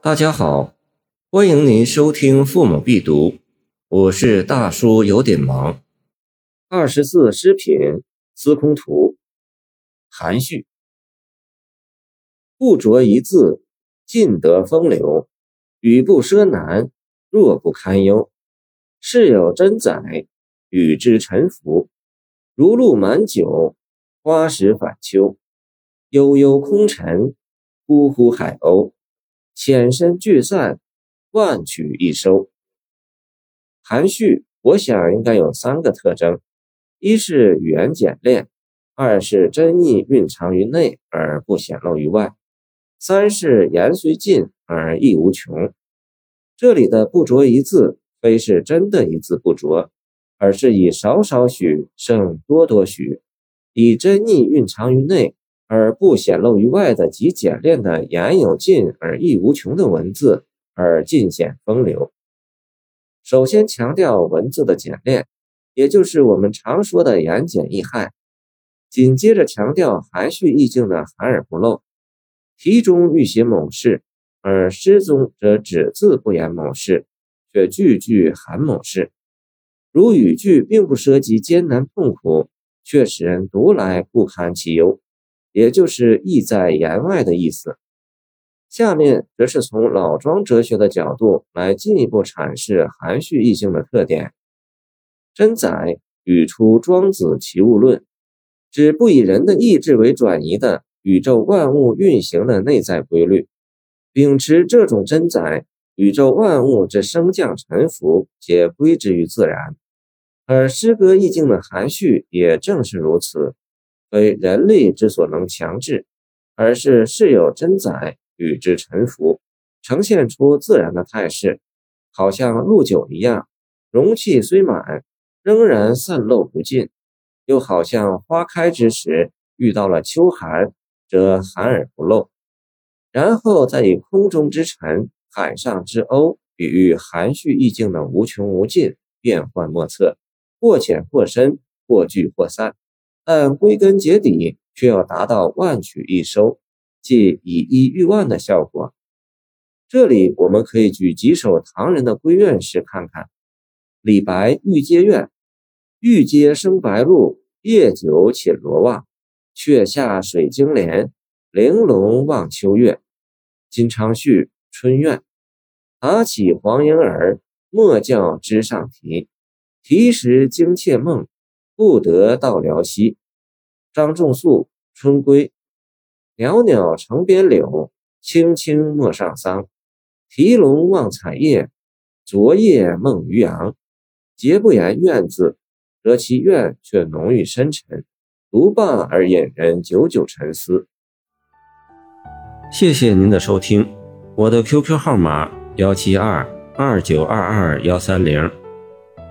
大家好，欢迎您收听《父母必读》，我是大叔，有点忙。二十四诗品《司空图》含蓄，不着一字，尽得风流；语不奢难，若不堪忧。事有真载，与之沉浮。如露满酒，花时返秋。悠悠空沉，呼呼海鸥。浅深聚散，万曲一收。含蓄，我想应该有三个特征。一是语言简练，二是真意蕴藏于内而不显露于外，三是言虽尽而意无穷。这里的不着一字，非是真的一字不着，而是以少少许胜多多许，以真意蕴藏于内而不显露于外的极简练的言有尽而意无穷的文字而尽显风流。首先强调文字的简练。也就是我们常说的言简意赅，紧接着强调含蓄意境的含而不露。题中欲写某事，而诗中则只字不言某事，却句句含某事。如语句并不涉及艰难痛苦，却使人读来不堪其忧，也就是意在言外的意思。下面则是从老庄哲学的角度来进一步阐释含蓄意境的特点。真载语出《庄子齐物论》，指不以人的意志为转移的宇宙万物运行的内在规律。秉持这种真载，宇宙万物之升降沉浮皆归之于自然。而诗歌意境的含蓄也正是如此，非人力之所能强制，而是事有真载与之沉浮，呈现出自然的态势，好像露酒一样，容器虽满。仍然散漏不尽，又好像花开之时遇到了秋寒，则寒而不露。然后再以空中之尘、海上之鸥比喻含蓄意境的无穷无尽、变幻莫测，或浅或深，或聚或散，但归根结底却要达到万曲一收，即以一喻万的效果。这里我们可以举几首唐人的闺怨诗看看：李白《玉阶怨》。玉阶生白露，夜久寝罗袜。却下水晶帘，玲珑望秋月。金昌绪春怨。打起黄莺儿，莫教枝上啼。啼时惊妾梦，不得到辽西。张仲素春归。袅袅城边柳，青青陌上桑。提笼望彩叶，昨夜梦渔阳。皆不言怨字。得其怨却浓郁深沉，读罢而引人久久沉思。谢谢您的收听，我的 QQ 号码幺七二二九二二幺三零，